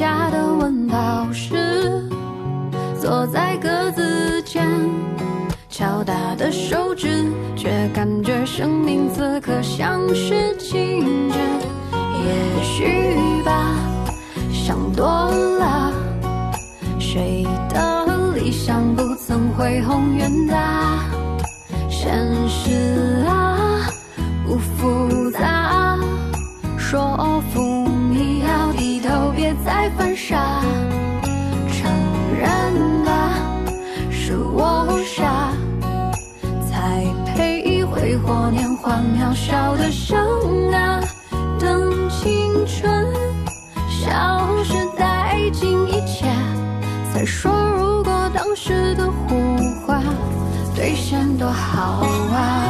家的温饱时，坐在格子间，敲打的手指，却感觉生命此刻像是静止。也许吧，想多了，谁的理想不曾恢宏远大？啊。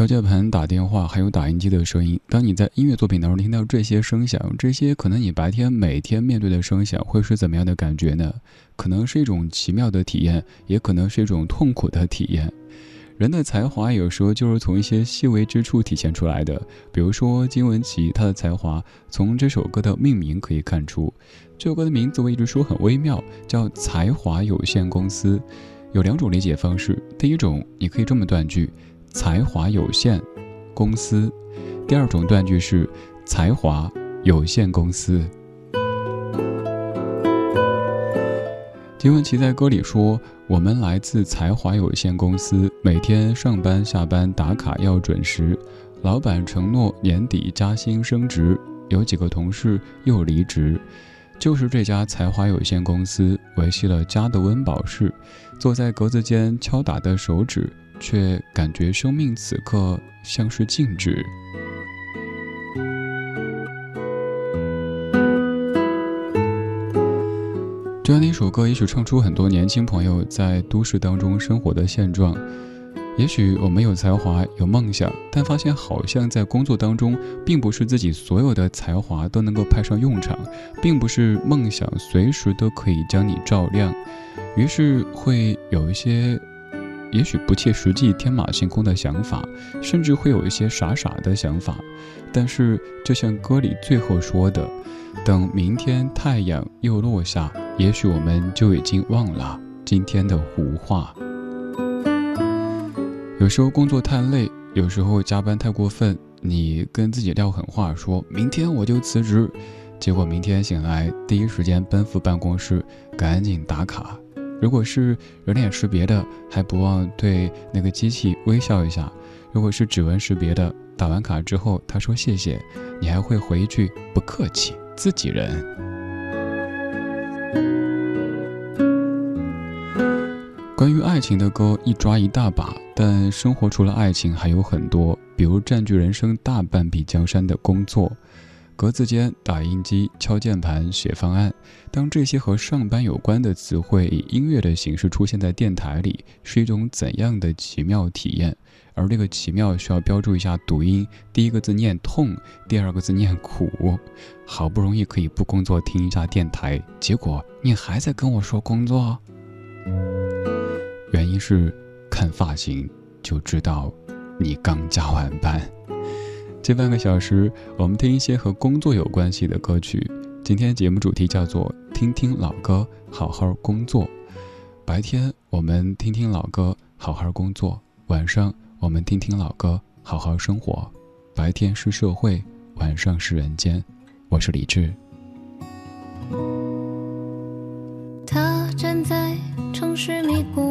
敲键盘、打电话，还有打印机的声音。当你在音乐作品当中听到这些声响，这些可能你白天每天面对的声响，会是怎么样的感觉呢？可能是一种奇妙的体验，也可能是一种痛苦的体验。人的才华有时候就是从一些细微之处体现出来的。比如说金玟岐，她的才华从这首歌的命名可以看出。这首歌的名字我一直说很微妙，叫“才华有限公司”。有两种理解方式：第一种，你可以这么断句，“才华有限公司”；第二种断句是“才华有限公司”。金玟岐在歌里说：“我们来自才华有限公司，每天上班下班打卡要准时。老板承诺年底加薪升职，有几个同事又离职。就是这家才华有限公司维系了家的温饱室。坐在格子间敲打的手指，却感觉生命此刻像是静止。”这样的一首歌，也许唱出很多年轻朋友在都市当中生活的现状。也许我们有才华、有梦想，但发现好像在工作当中，并不是自己所有的才华都能够派上用场，并不是梦想随时都可以将你照亮。于是会有一些，也许不切实际、天马行空的想法，甚至会有一些傻傻的想法。但是，就像歌里最后说的。等明天太阳又落下，也许我们就已经忘了今天的胡话。有时候工作太累，有时候加班太过分，你跟自己撂狠话，说明天我就辞职，结果明天醒来第一时间奔赴办公室，赶紧打卡。如果是人脸识别的，还不忘对那个机器微笑一下；如果是指纹识别的，打完卡之后他说谢谢，你还会回一句不客气。自己人。关于爱情的歌一抓一大把，但生活除了爱情还有很多，比如占据人生大半壁江山的工作，格子间、打印机、敲键盘、写方案。当这些和上班有关的词汇以音乐的形式出现在电台里，是一种怎样的奇妙体验？而这个奇妙需要标注一下读音，第一个字念痛，第二个字念苦。好不容易可以不工作听一下电台，结果你还在跟我说工作。原因是看发型就知道你刚加完班。近半个小时，我们听一些和工作有关系的歌曲。今天节目主题叫做“听听老歌，好好工作”。白天我们听听老歌，好好工作；晚上。我们听听老歌，好好生活。白天是社会，晚上是人间。我是李志。他站在城市迷宫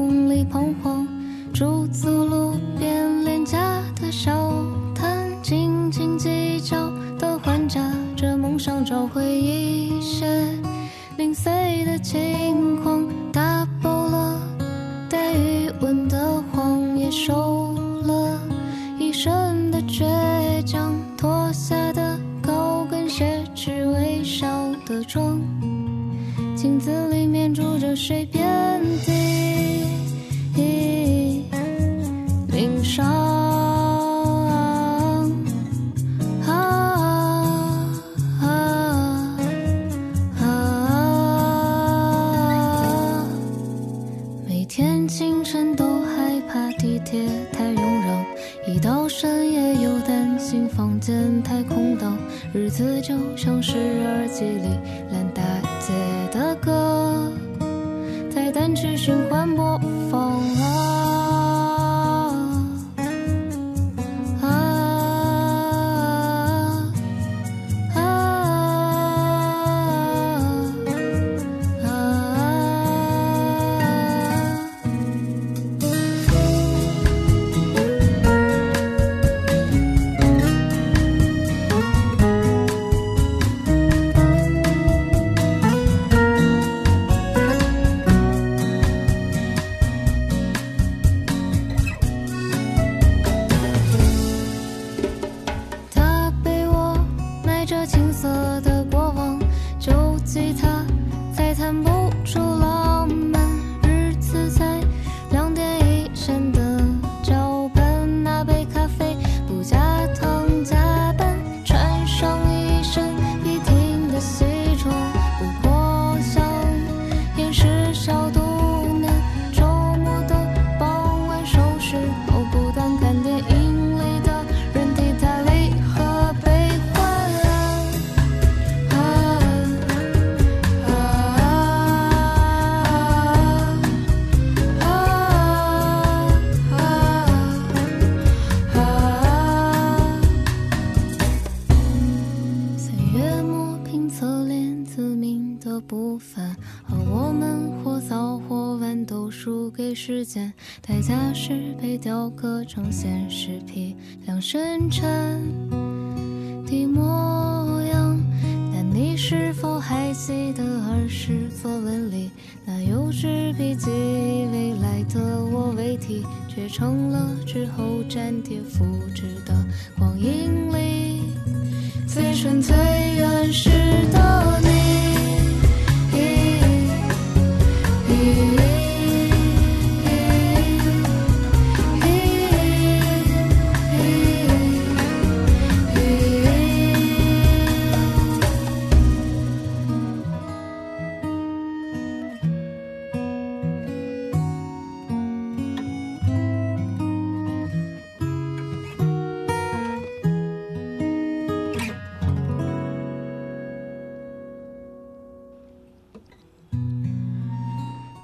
成现实批量生产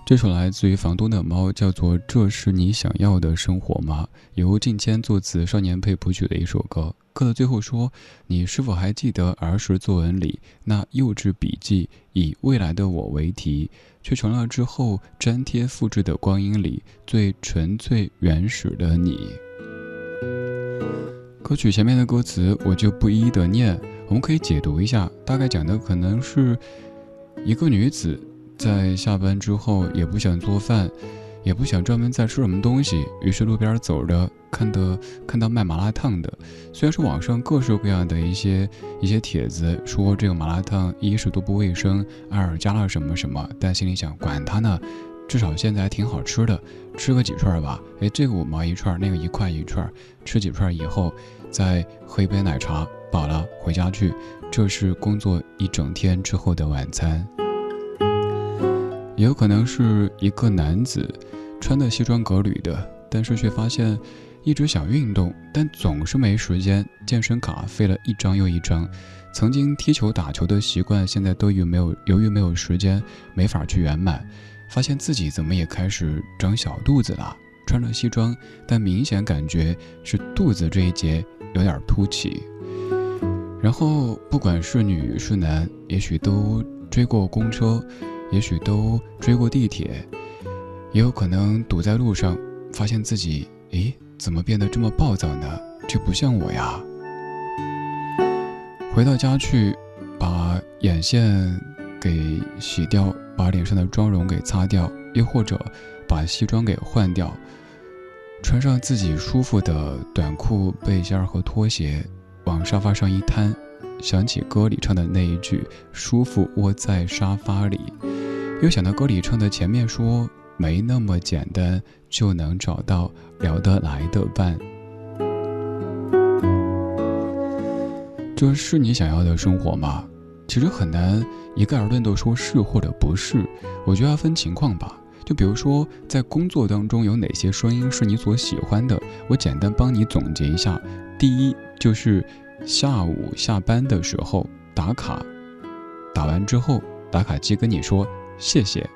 这首来自于房东的猫，叫做《这是你想要的生活吗》，由静谦作词，少年配谱曲的一首歌。歌的最后说：“你是否还记得儿时作文里那幼稚笔记，以未来的我为题，却成了之后粘贴复制的光阴里最纯粹原始的你？”歌曲前面的歌词我就不一一的念，我们可以解读一下，大概讲的可能是一个女子。在下班之后也不想做饭，也不想专门再吃什么东西，于是路边走着，看的看到卖麻辣烫的。虽然是网上各式各样的一些一些帖子说这个麻辣烫一是都不卫生，二加了什么什么，但心里想管他呢，至少现在还挺好吃的，吃个几串吧。哎，这个五毛一串，那个一块一串，吃几串以后再喝一杯奶茶，饱了回家去。这是工作一整天之后的晚餐。也有可能是一个男子，穿的西装革履的，但是却发现一直想运动，但总是没时间。健身卡费了一张又一张，曾经踢球打球的习惯，现在都于没有由于没有时间，没法去圆满。发现自己怎么也开始长小肚子了，穿着西装，但明显感觉是肚子这一节有点凸起。然后不管是女是男，也许都追过公车。也许都追过地铁，也有可能堵在路上，发现自己，诶，怎么变得这么暴躁呢？这不像我呀。回到家去，把眼线给洗掉，把脸上的妆容给擦掉，又或者把西装给换掉，穿上自己舒服的短裤、背心和拖鞋，往沙发上一瘫。想起歌里唱的那一句“舒服窝在沙发里”，又想到歌里唱的前面说“没那么简单就能找到聊得来的伴”，这是你想要的生活吗？其实很难一概而论的说是或者不是，我觉得要分情况吧。就比如说在工作当中有哪些声音是你所喜欢的，我简单帮你总结一下。第一就是。下午下班的时候打卡，打完之后打卡机跟你说谢谢。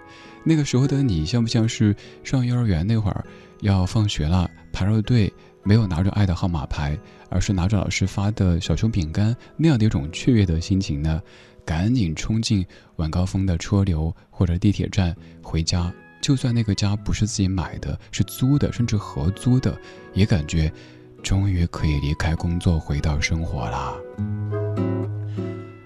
那个时候的你像不像是上幼儿园那会儿要放学了排着队，没有拿着爱的号码牌，而是拿着老师发的小熊饼干那样的一种雀跃的心情呢？赶紧冲进晚高峰的车流或者地铁站回家，就算那个家不是自己买的，是租的，甚至合租的，也感觉。终于可以离开工作，回到生活啦。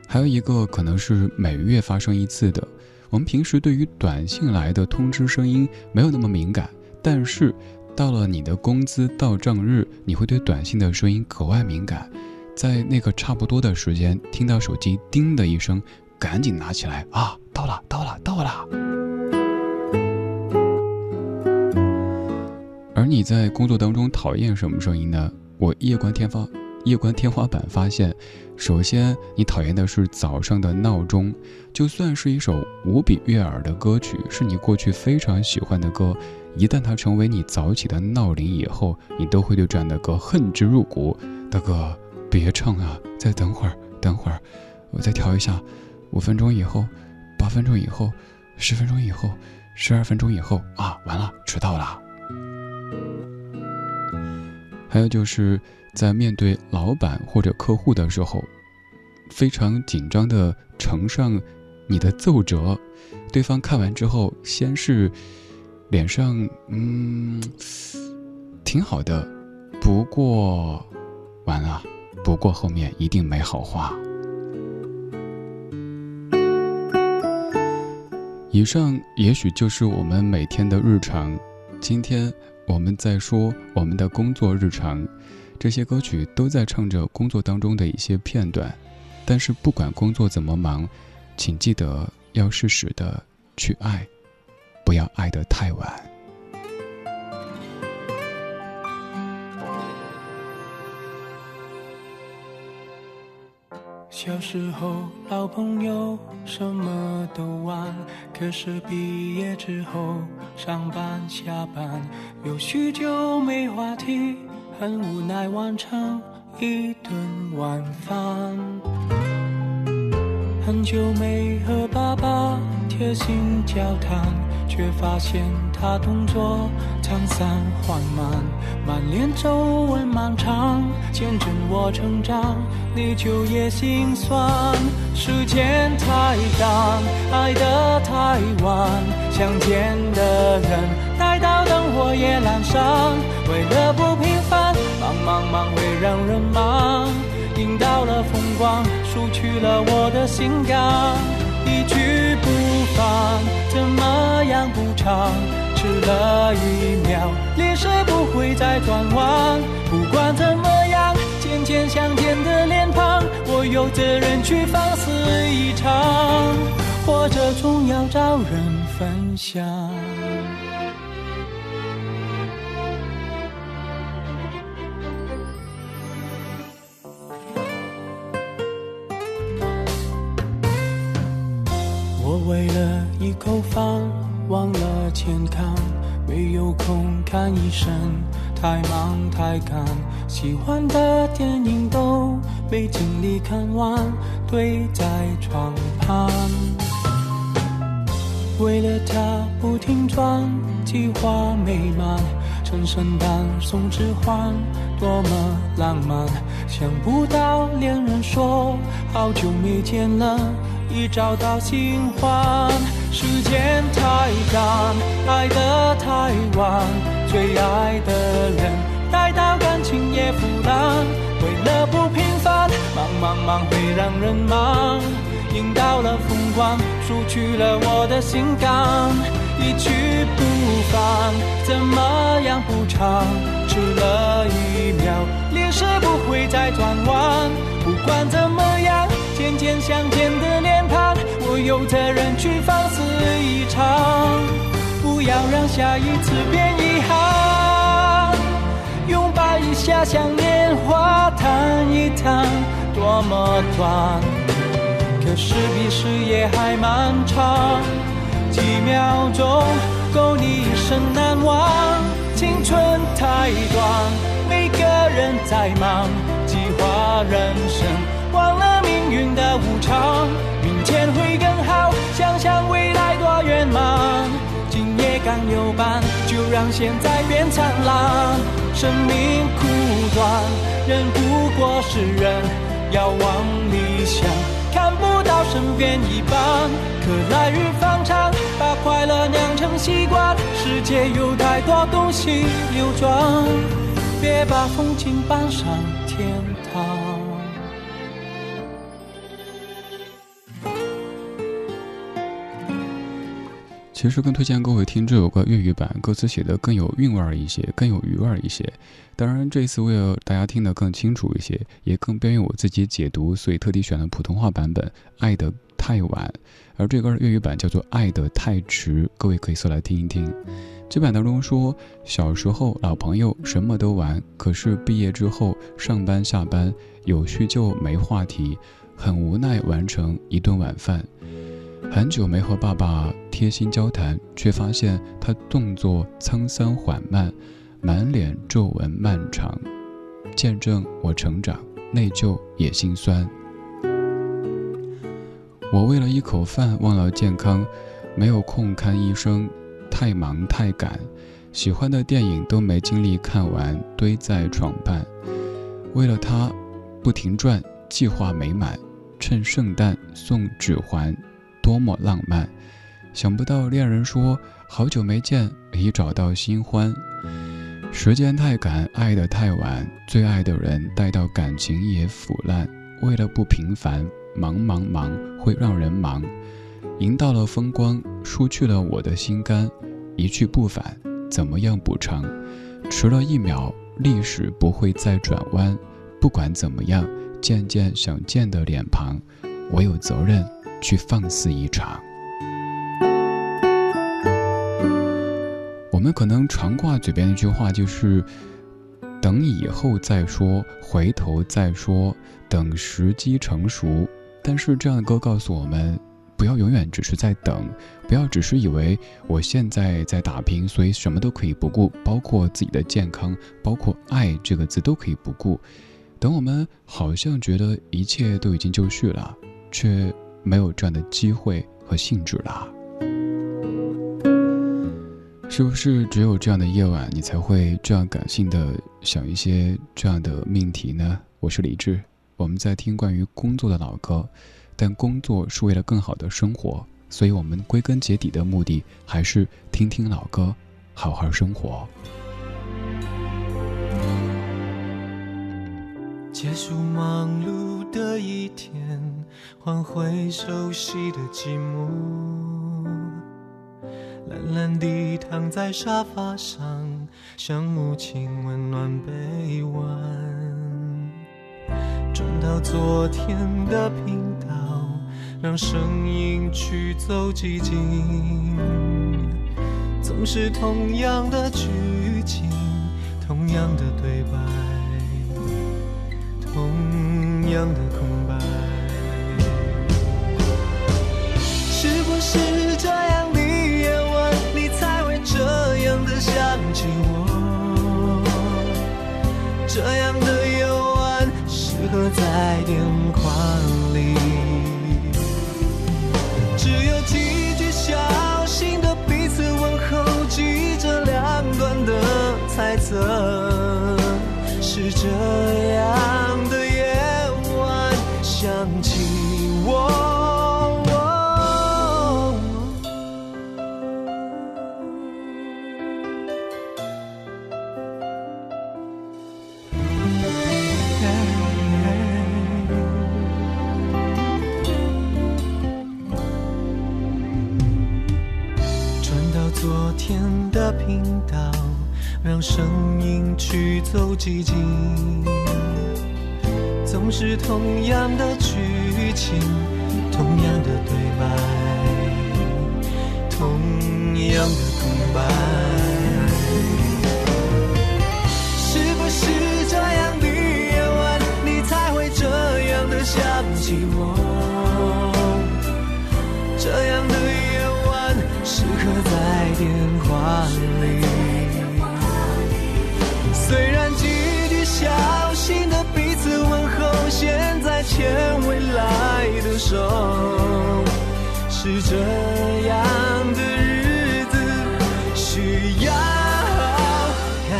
还有一个可能是每月发生一次的。我们平时对于短信来的通知声音没有那么敏感，但是到了你的工资到账日，你会对短信的声音格外敏感。在那个差不多的时间，听到手机叮的一声，赶紧拿起来啊，到了，到了，到了。而你在工作当中讨厌什么声音呢？我夜观天发，夜观天花板发现，首先你讨厌的是早上的闹钟，就算是一首无比悦耳的歌曲，是你过去非常喜欢的歌，一旦它成为你早起的闹铃以后，你都会对这样的歌恨之入骨。大哥，别唱啊，再等会儿，等会儿，我再调一下，五分钟以后，八分钟以后，十分钟以后，十二分钟以后啊，完了，迟到了。还有就是在面对老板或者客户的时候，非常紧张的呈上你的奏折，对方看完之后，先是脸上嗯挺好的，不过完了，不过后面一定没好话。以上也许就是我们每天的日常。今天我们在说我们的工作日常，这些歌曲都在唱着工作当中的一些片段。但是不管工作怎么忙，请记得要适时的去爱，不要爱得太晚。小时候老朋友什么都玩，可是毕业之后上班下班有许久没话题，很无奈完成一顿晚饭。很久没和爸爸贴心交谈。却发现他动作沧桑缓慢，满脸皱纹漫长，见证我成长，你就也心酸。时间太短，爱得太晚，相见的人待到灯火也阑珊。为了不平凡，忙忙忙会让人忙，赢到了风光，输去了我的心肝。一去不放，怎么样补偿？迟了一秒，历史不会再转弯。不管怎么样，渐渐相见的脸庞，我有责任去放肆一场，活着总要找人分享。一口饭，忘了健康，没有空看医生，太忙太赶，喜欢的电影都没精力看完，堆在床旁。为了他不停转，计划美满，趁圣诞送指环，多么浪漫，想不到恋人说好久没见了。已找到新欢，时间太赶，爱得太晚，最爱的人待到感情也腐烂。为了不平凡，忙忙忙会让人忙，赢到了风光，输去了我的心肝。一去不返，怎么样补偿？迟了一秒，历史不会再转弯。不管怎么样。渐渐相见的脸庞，有责任去放肆一场，不要让下一次变遗憾。拥抱一下，像年华谈一谈，多么短，可是比事业还漫长。几秒钟够你一生难忘，青春太短，每个人在忙，计划人生。忘了命运的无常，会更好。想想未来多圆满，今夜刚有伴，就让现在变灿烂。生命苦短，人不过是人，要往理想，看不到身边一半。可来日方长，把快乐酿成习惯。世界有太多东西流转，别把风景搬上天堂。其实更推荐各位听这首歌粤语版，歌词写的更有韵味儿一些，更有余味儿一些。当然，这次为了大家听得更清楚一些，也更便于我自己解读，所以特地选了普通话版本《爱得太晚》，而这歌粤语版叫做《爱得太迟》，各位可以搜来听一听。这版当中说，小时候老朋友什么都玩，可是毕业之后上班下班有叙旧没话题，很无奈完成一顿晚饭。很久没和爸爸贴心交谈，却发现他动作沧桑缓慢，满脸皱纹漫长，见证我成长，内疚也心酸。我为了一口饭忘了健康，没有空看医生，太忙太赶，喜欢的电影都没精力看完，堆在床畔。为了他，不停转，计划美满，趁圣诞送指环。多么浪漫。想不到恋人说好久没见，已找到新欢。时间太赶，爱得太晚，最爱的人待到感情也腐烂。为了不平凡，忙忙忙会让人忙。赢到了风光，输去了我的心肝。一去不返，怎么样补偿？迟了一秒，历史不会再转弯。不管怎么样，见见想见的脸庞，我有责任去放肆一场。我们可能常挂嘴边的一句话就是“等以后再说，回头再说，等时机成熟”。但是这样的歌告诉我们，不要永远只是在等，不要只是以为我现在在打拼，所以什么都可以不顾，包括自己的健康，包括爱这个字都可以不顾。等我们好像觉得一切都已经就绪了，却没有这样的机会和兴致了。是不是只有这样的夜晚，你才会这样感性的想一些这样的命题呢？我是李志，我们在听关于工作的老歌，但工作是为了更好的生活，所以我们归根结底的目的还是听听老歌，好好生活。结束忙碌的一天，换回熟悉的寂寞。懒懒地躺在沙发上，像母亲温暖臂弯。转到昨天的频道，让声音驱走寂静。总是同样的剧情，同样的对白，同样的空白。是不是这样你也问，你才会这样的？想起我，这样的夜晚适合在电话里，只有几句小心的彼此问候，记着两端的猜测，是这样想起我。转到昨天的频道让声音驱走寂静。总是同样的剧情，同样的对白，同样的空白。是这样的日子需要改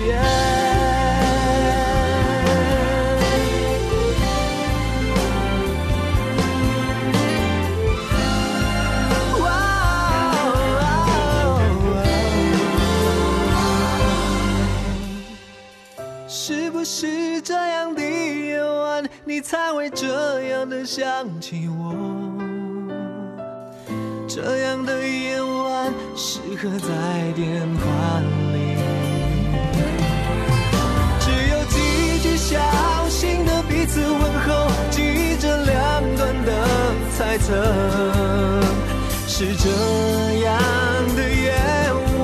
变。是不是这样的夜晚你才会这样的想起这样的夜晚适合在电话里，只有几句小心的彼此问候，记着两端的猜测，是这样的夜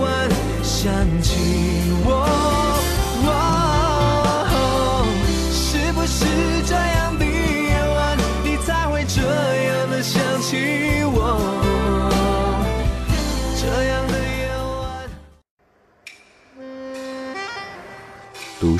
晚想起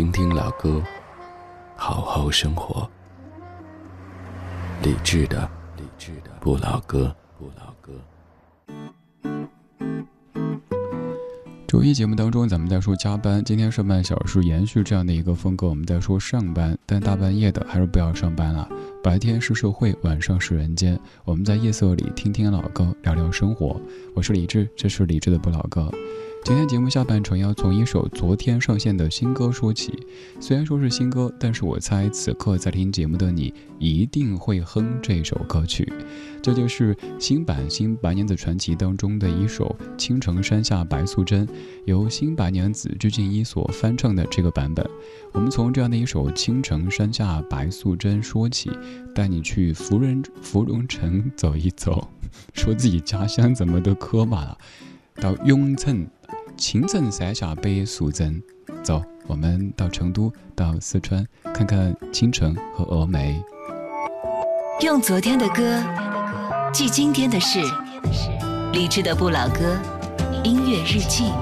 听听老歌，好好生活。理智的，理智的不老歌，不老歌。周一节目当中，咱们在说加班。今天上半小时延续这样的一个风格，我们在说上班，但大半夜的还是不要上班了。白天是社会，晚上是人间。我们在夜色里听听老歌，聊聊生活。我是李志，这是李志的不老歌。今天节目下半程要从一首昨天上线的新歌说起。虽然说是新歌，但是我猜此刻在听节目的你一定会哼这首歌曲。这就是新版《新白娘子传奇》当中的一首《青城山下白素贞》，由新白娘子鞠婧祎所翻唱的这个版本。我们从这样的一首《青城山下白素贞》说起，带你去芙蓉芙蓉城走一走，说自己家乡怎么都磕巴了，到永城。青城山下白素贞，走，我们到成都，到四川，看看青城和峨眉。用昨天的歌记今天的事，理智的不老歌，音乐日记。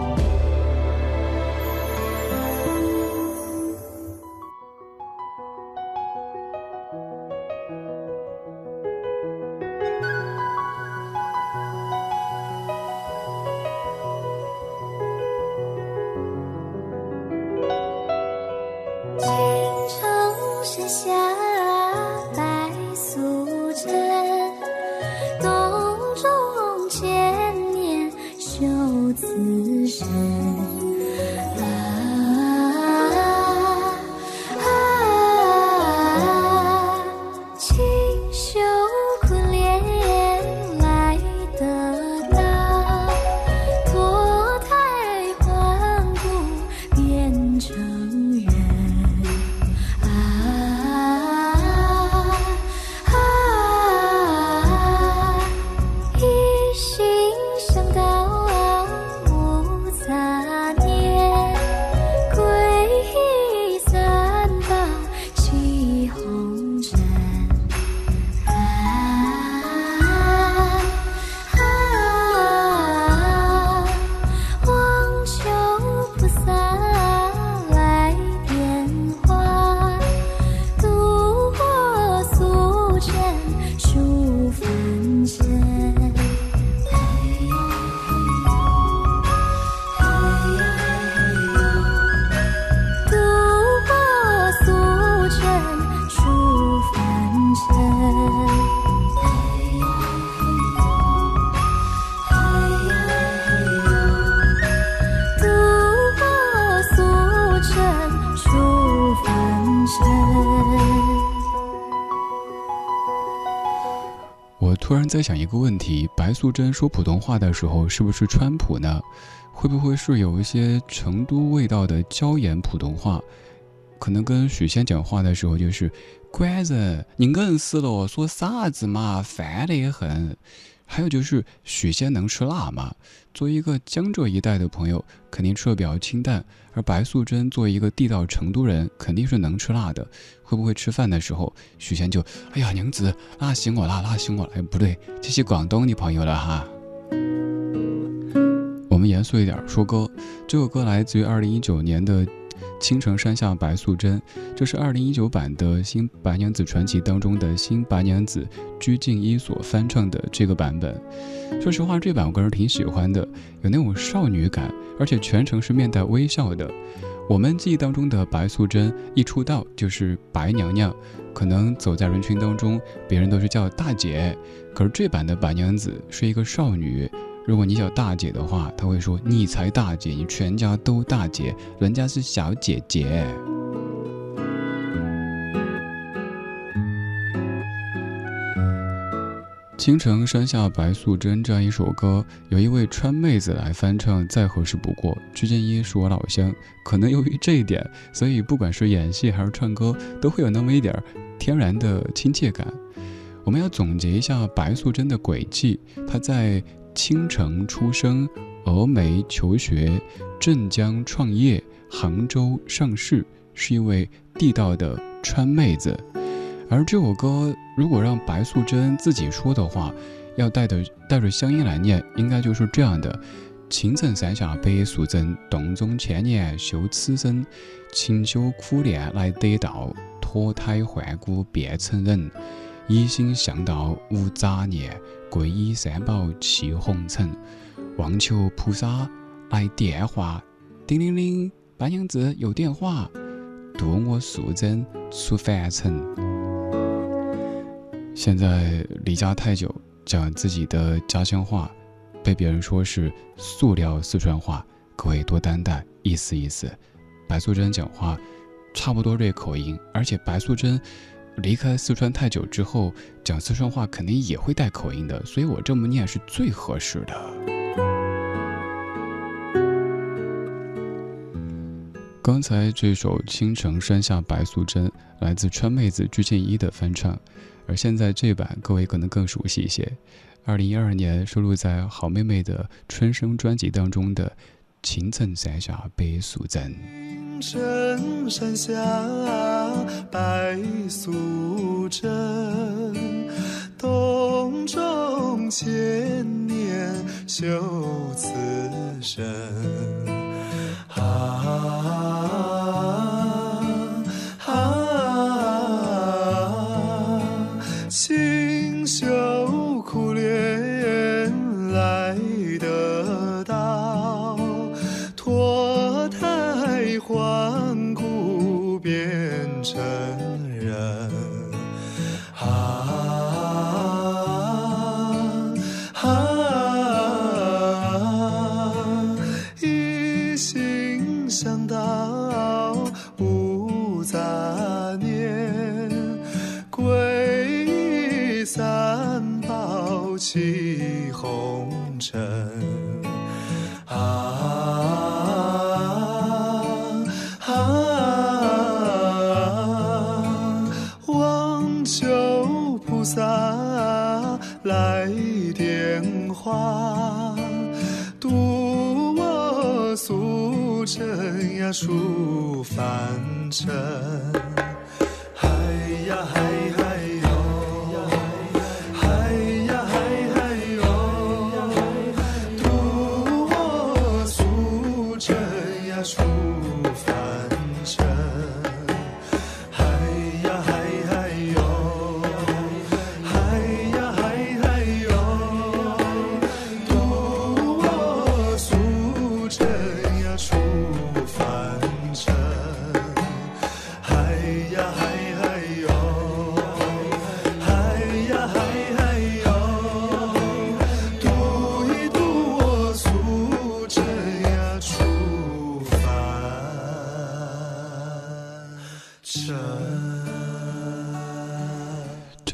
青城山下我突然在想一个问题：白素贞说普通话的时候是不是川普呢？会不会是有一些成都味道的椒盐普通话？可能跟许仙讲话的时候就是“官人，你硬死了，说啥子嘛，烦得很。”还有就是许仙能吃辣吗？作为一个江浙一带的朋友，肯定吃的比较清淡。而白素贞作为一个地道成都人，肯定是能吃辣的。会不会吃饭的时候，许仙就哎呀娘子，辣死我了，辣死我了！哎，不对，这是广东的朋友了哈。我们严肃一点说歌，这首歌来自于二零一九年的。青城山下白素贞，这是二零一九版的新白娘子传奇当中的新白娘子鞠婧祎所翻唱的这个版本。说实话，这版我个人挺喜欢的，有那种少女感，而且全程是面带微笑的。我们记忆当中的白素贞一出道就是白娘娘，可能走在人群当中，别人都是叫大姐，可是这版的白娘子是一个少女。如果你叫大姐的话，他会说你才大姐，你全家都大姐，人家是小姐姐。青城山下白素贞这样一首歌，有一位川妹子来翻唱，再合适不过。鞠婧祎是我老乡，可能由于这一点，所以不管是演戏还是唱歌，都会有那么一点天然的亲切感。我们要总结一下白素贞的轨迹，她在。青城出生，峨眉求学，镇江创业，杭州上市，是一位地道的川妹子。而这首歌如果让白素贞自己说的话，要带着带着乡音来念，应该就是这样的：青城山下白素贞，洞中千年修此身，勤修苦练来得道，脱胎换骨变成人，一心向道无杂念，皈依三宝弃红尘，望求菩萨来电话，叮铃铃，白娘子有电话，渡我素贞出凡尘。现在离家太久，讲自己的家乡话，被别人说是塑料四川话，各位多担待，意思意思。白素贞讲话差不多这口音，而且白素贞离开四川太久之后，讲四川话肯定也会带口音的，所以我这么念是最合适的。刚才这首《青城山下白素贞》来自川妹子鞠婧祎的翻唱。而现在这版，各位可能更熟悉一些。二零一二年收录在好妹妹的春生专辑当中的《青城山下白素贞》。青城山下白素贞，洞中千年修此身。啊。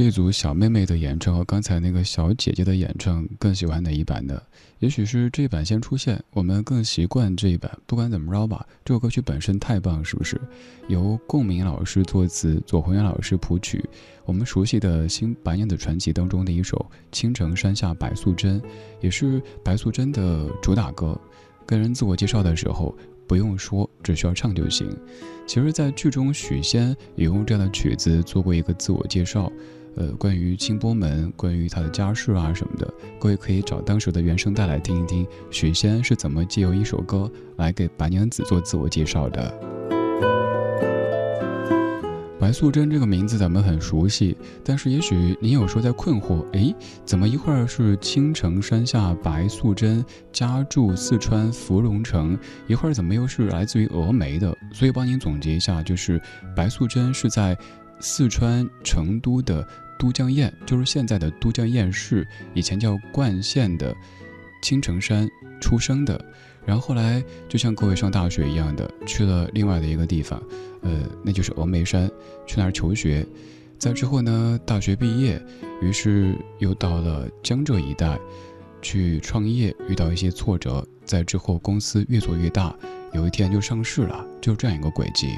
这组小妹妹的演唱和刚才那个小姐姐的演唱，更喜欢哪一版呢？也许是这一版先出现，我们更习惯这一版。不管怎么着吧，这首歌曲本身太棒，是不是？由共鸣老师作词，左宏元老师谱曲，我们熟悉的新白娘子传奇当中的一首《青城山下白素贞》，也是白素贞的主打歌。跟人自我介绍的时候，不用说，只需要唱就行。其实，在剧中，许仙也用这样的曲子做过一个自我介绍。呃，关于清波门，关于他的家世啊什么的，各位可以找当时的原声带来听一听，许仙是怎么借由一首歌来给白娘子做自我介绍的。白素贞这个名字咱们很熟悉，但是也许你有时候在困惑，诶，怎么一会儿是青城山下白素贞家住四川芙蓉城，一会儿怎么又是来自于峨眉的？所以帮您总结一下，就是白素贞是在四川成都的。都江堰就是现在的都江堰市，以前叫灌县的青城山出生的，然后后来就像各位上大学一样的去了另外的一个地方，呃，那就是峨眉山，去那儿求学。在之后呢，大学毕业，于是又到了江浙一带去创业，遇到一些挫折，在之后公司越做越大，有一天就上市了，就这样一个轨迹。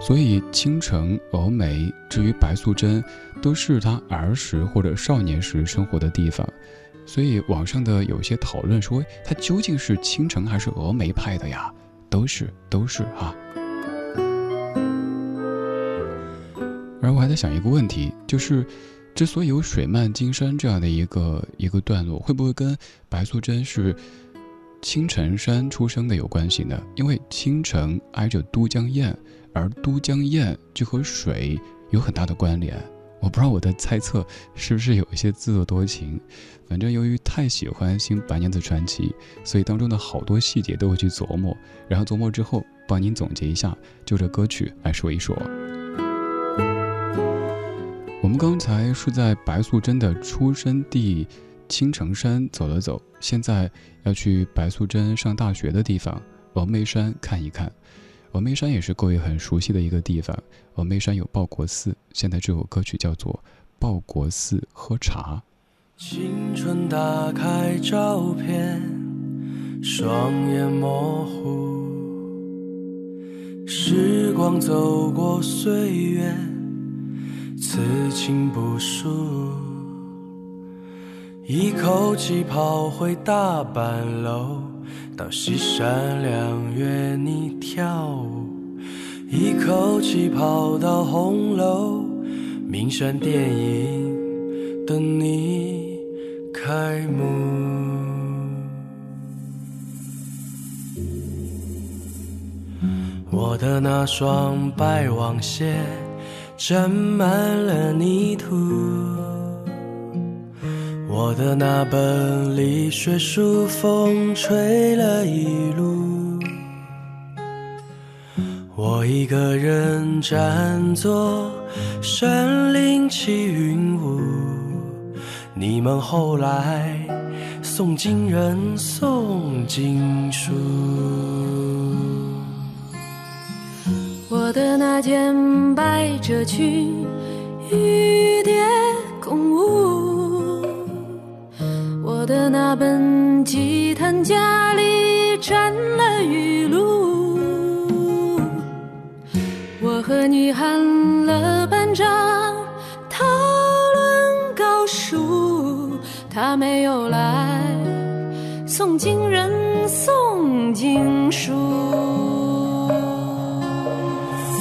所以，青城、峨眉，至于白素贞，都是他儿时或者少年时生活的地方。所以，网上的有些讨论说，他究竟是青城还是峨眉派的呀？都是，都是哈。而我还在想一个问题，就是之所以有水漫金山这样的一个一个段落，会不会跟白素贞是青城山出生的有关系呢？因为青城挨着都江堰，而都江堰就和水有很大的关联。我不知道我的猜测是不是有一些自作多情，反正由于太喜欢《新白娘子传奇》，所以当中的好多细节都会去琢磨，然后琢磨之后帮您总结一下，就着歌曲来说一说。我们刚才是在白素贞的出生地青城山走了走，现在要去白素贞上大学的地方峨眉山看一看。峨眉山也是各位很熟悉的一个地方。峨眉山有报国寺，现在这首歌曲叫做《报国寺喝茶》。青春打开照片，双眼模糊。时光走过岁月，此情不输。一口气跑回大板楼。到西山两月，你跳舞，一口气跑到红楼，名山电影等你开幕。我的那双白网鞋沾满了泥土。我的那本离学书，风吹了一路。我一个人站坐山林起云雾，你们后来送经人送经书。我的那件百褶裙，雨蝶共舞。我的那本吉他家里沾了雨露，我和你喊了班长讨论高数，他没有来送经人送经书。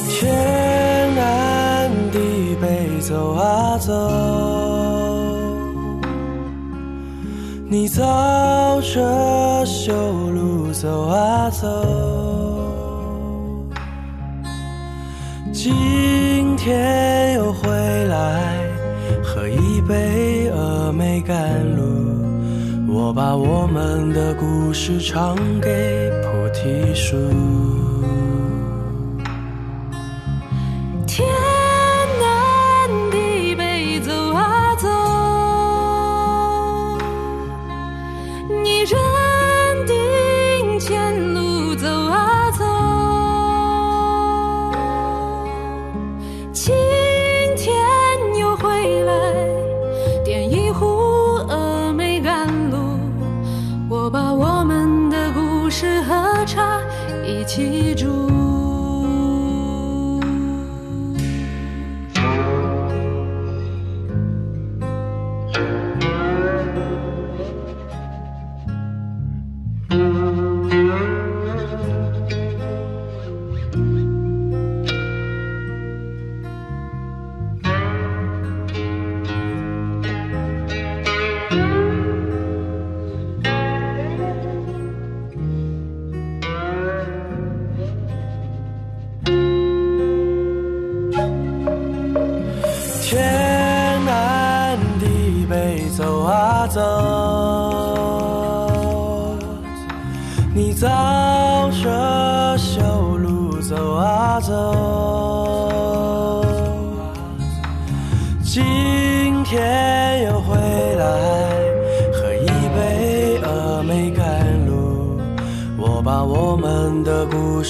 天南地北走啊走。你走着修路走啊走，今天又回来喝一杯峨眉甘露，我把我们的故事唱给菩提树。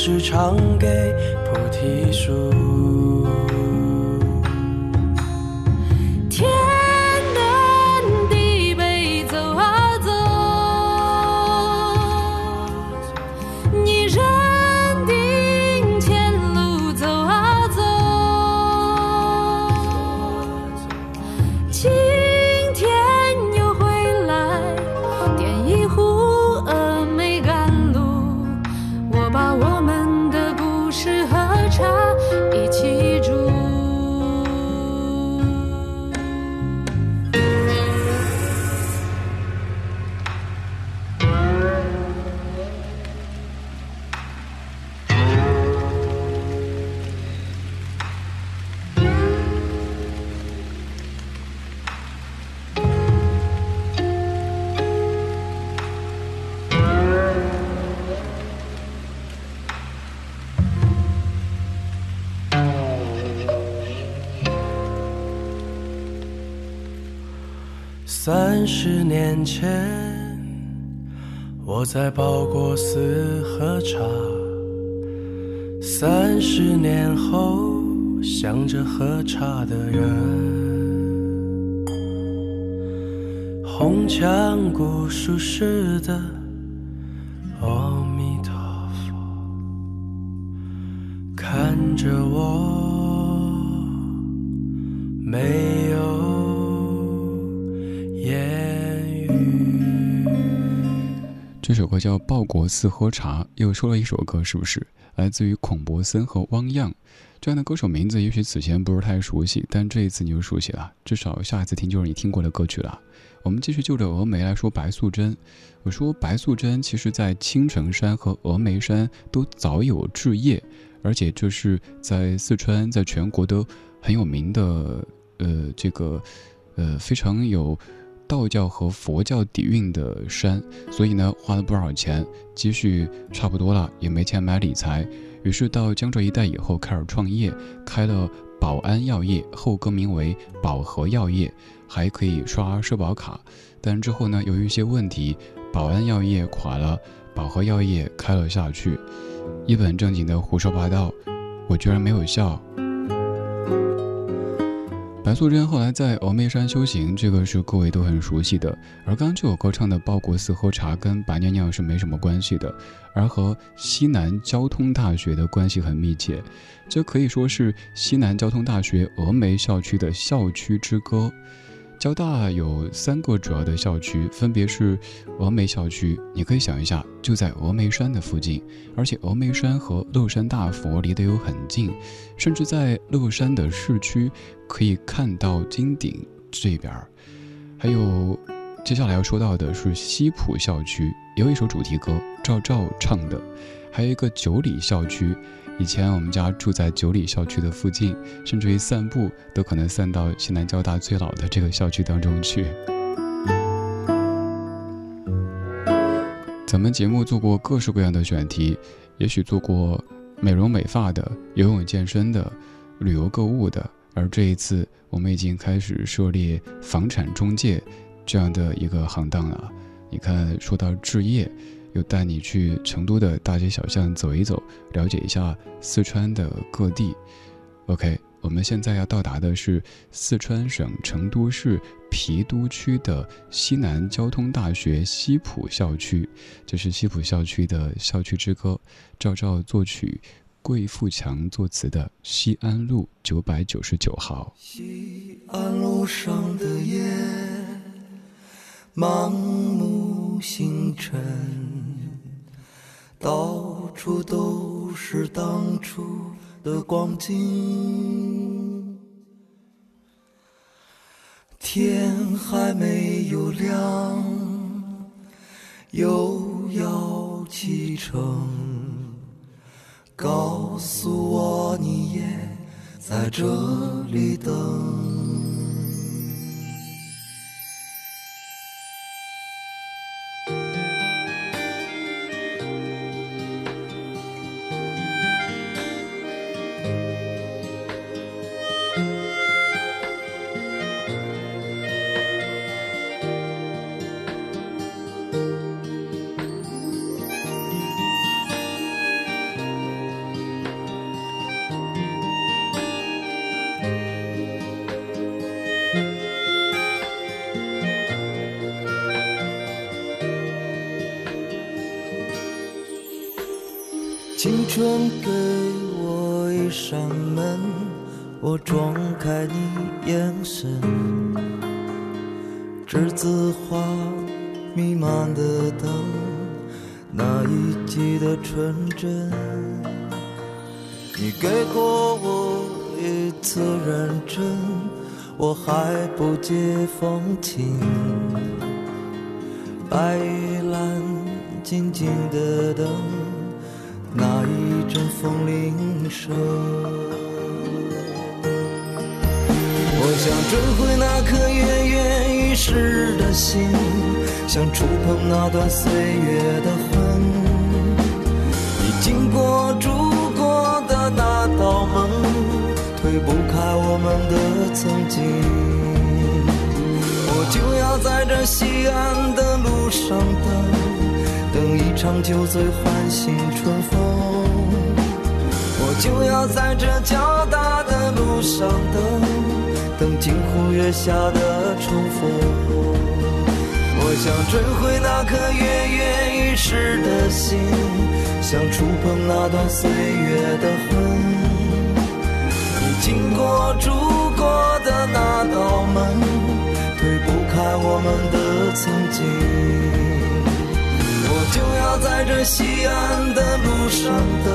是唱给菩提树。三十年前，我在报国寺喝茶。三十年后，想着喝茶的人，红墙古树似的这首歌叫《报国寺喝茶》，又说了一首歌，是不是？来自于孔柏森和汪漾这样的歌手名字，也许此前不是太熟悉，但这一次你就熟悉了，至少下一次听就是你听过的歌曲了。我们继续就着峨眉来说白素贞。我说白素贞其实在青城山和峨眉山都早有置业，而且这是在四川，在全国都很有名的，呃，这个，呃，非常有。道教和佛教底蕴的山，所以呢，花了不少钱，积蓄差不多了，也没钱买理财，于是到江浙一带以后开始创业，开了保安药业，后更名为保和药业，还可以刷社保卡。但之后呢，由于一些问题，保安药业垮了，保和药业开了下去，一本正经的胡说八道，我居然没有笑。白素贞后来在峨眉山修行，这个是各位都很熟悉的。而刚刚这首歌唱的报国寺喝茶，跟白娘娘是没什么关系的，而和西南交通大学的关系很密切。这可以说是西南交通大学峨眉校区的校区之歌。交大有三个主要的校区，分别是峨眉校区。你可以想一下，就在峨眉山的附近，而且峨眉山和乐山大佛离得又很近，甚至在乐山的市区可以看到金顶这边儿。还有，接下来要说到的是西浦校区，有一首主题歌，赵照唱的，还有一个九里校区。以前我们家住在九里校区的附近，甚至于散步都可能散到西南交大最老的这个校区当中去。咱们节目做过各式各样的选题，也许做过美容美发的、游泳健身的、旅游购物的，而这一次我们已经开始涉猎房产中介这样的一个行当了。你看，说到置业。又带你去成都的大街小巷走一走，了解一下四川的各地。OK，我们现在要到达的是四川省成都市郫都区的西南交通大学西浦校区，这是西浦校区的校区之歌，赵照作曲，桂富强作词的《西安路九百九十九号》。西安路上的夜，盲目星辰。到处都是当初的光景，天还没有亮，又要启程。告诉我你也在这里等。青春给我一扇门，我撞开你眼神，栀子花弥漫的灯，那一季的纯真。你给过我一次认真，我还不解风情。白玉兰静静的等。阵风铃声，我想追回那颗跃跃欲试的心，想触碰那段岁月的痕。你经过住过的那道门，推不开我们的曾经。我就要在这西安的路上等，等一场酒醉唤醒春风。就要在这交大的路上等，等金湖月下的重逢。我想追回那颗跃跃欲试的心，想触碰那段岁月的魂。你经过住过的那道门。推不开我们的曾经，就要在这西安的路上等，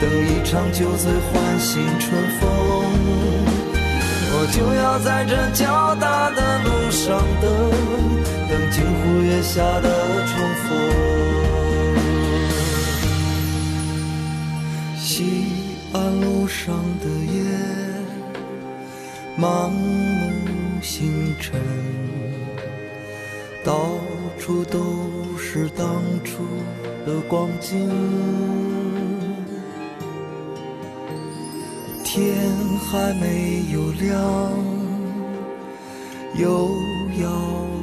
等一场酒醉唤醒春风。我就要在这交大的路上等，等金湖月下的重逢。西安路上的夜，盲目。星辰，到处都是当初的光景。天还没有亮，又要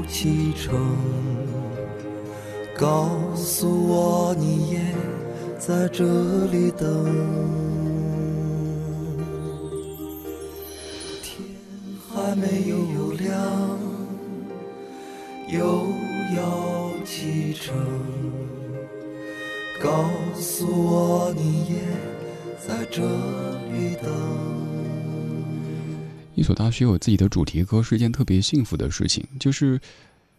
启程。告诉我，你也在这里等。天还没有亮，又要启程。告诉我，你也在这里等。一所大学有自己的主题歌是一件特别幸福的事情，就是。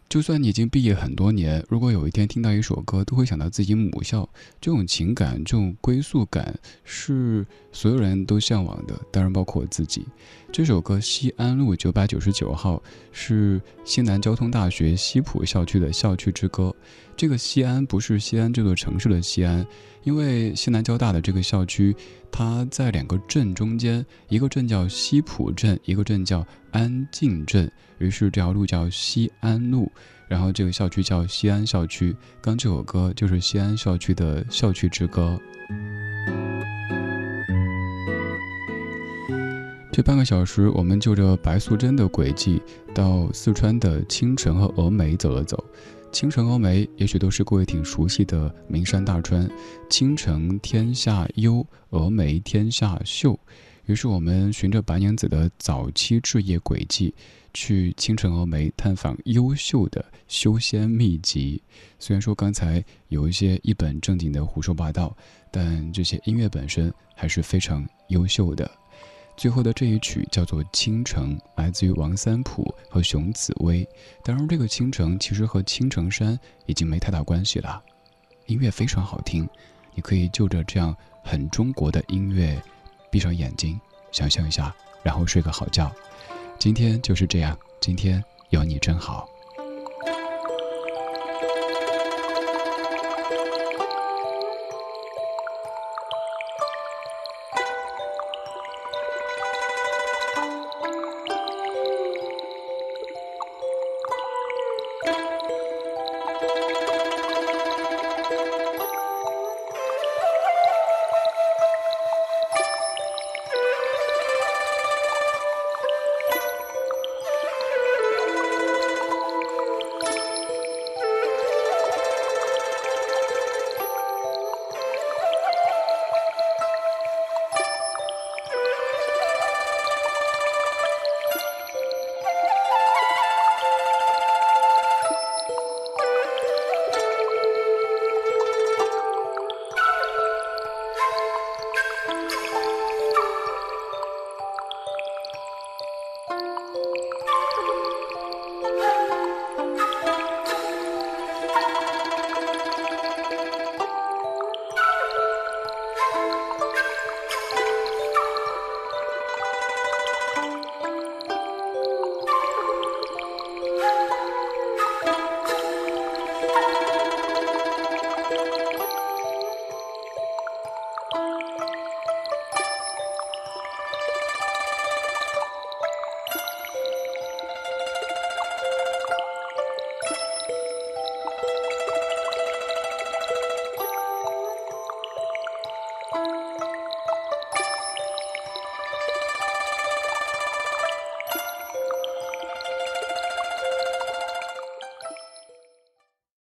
就算你已经毕业很多年，如果有一天听到一首歌，都会想到自己母校。这种情感、这种归宿感，是所有人都向往的，当然包括我自己。这首歌《西安路九百九十九号》是西南交通大学西浦校区的校区之歌。这个西安不是西安这座城市的西安，因为西南交大的这个校区，它在两个镇中间，一个镇叫西浦镇，一个镇叫安静镇。于是这条路叫西安路，然后这个校区叫西安校区。刚这首歌就是西安校区的校区之歌。这半个小时，我们就着白素贞的轨迹，到四川的青城和峨眉走了走。青城、峨眉也许都是各位挺熟悉的名山大川。青城天下幽，峨眉天下秀。于是我们循着白娘子的早期置业轨迹。去青城峨眉探访优秀的修仙秘籍。虽然说刚才有一些一本正经的胡说八道，但这些音乐本身还是非常优秀的。最后的这一曲叫做《倾城》，来自于王三普和熊紫薇。当然，这个倾城其实和青城山已经没太大关系了。音乐非常好听，你可以就着这样很中国的音乐，闭上眼睛，想象一下，然后睡个好觉。今天就是这样，今天有你真好。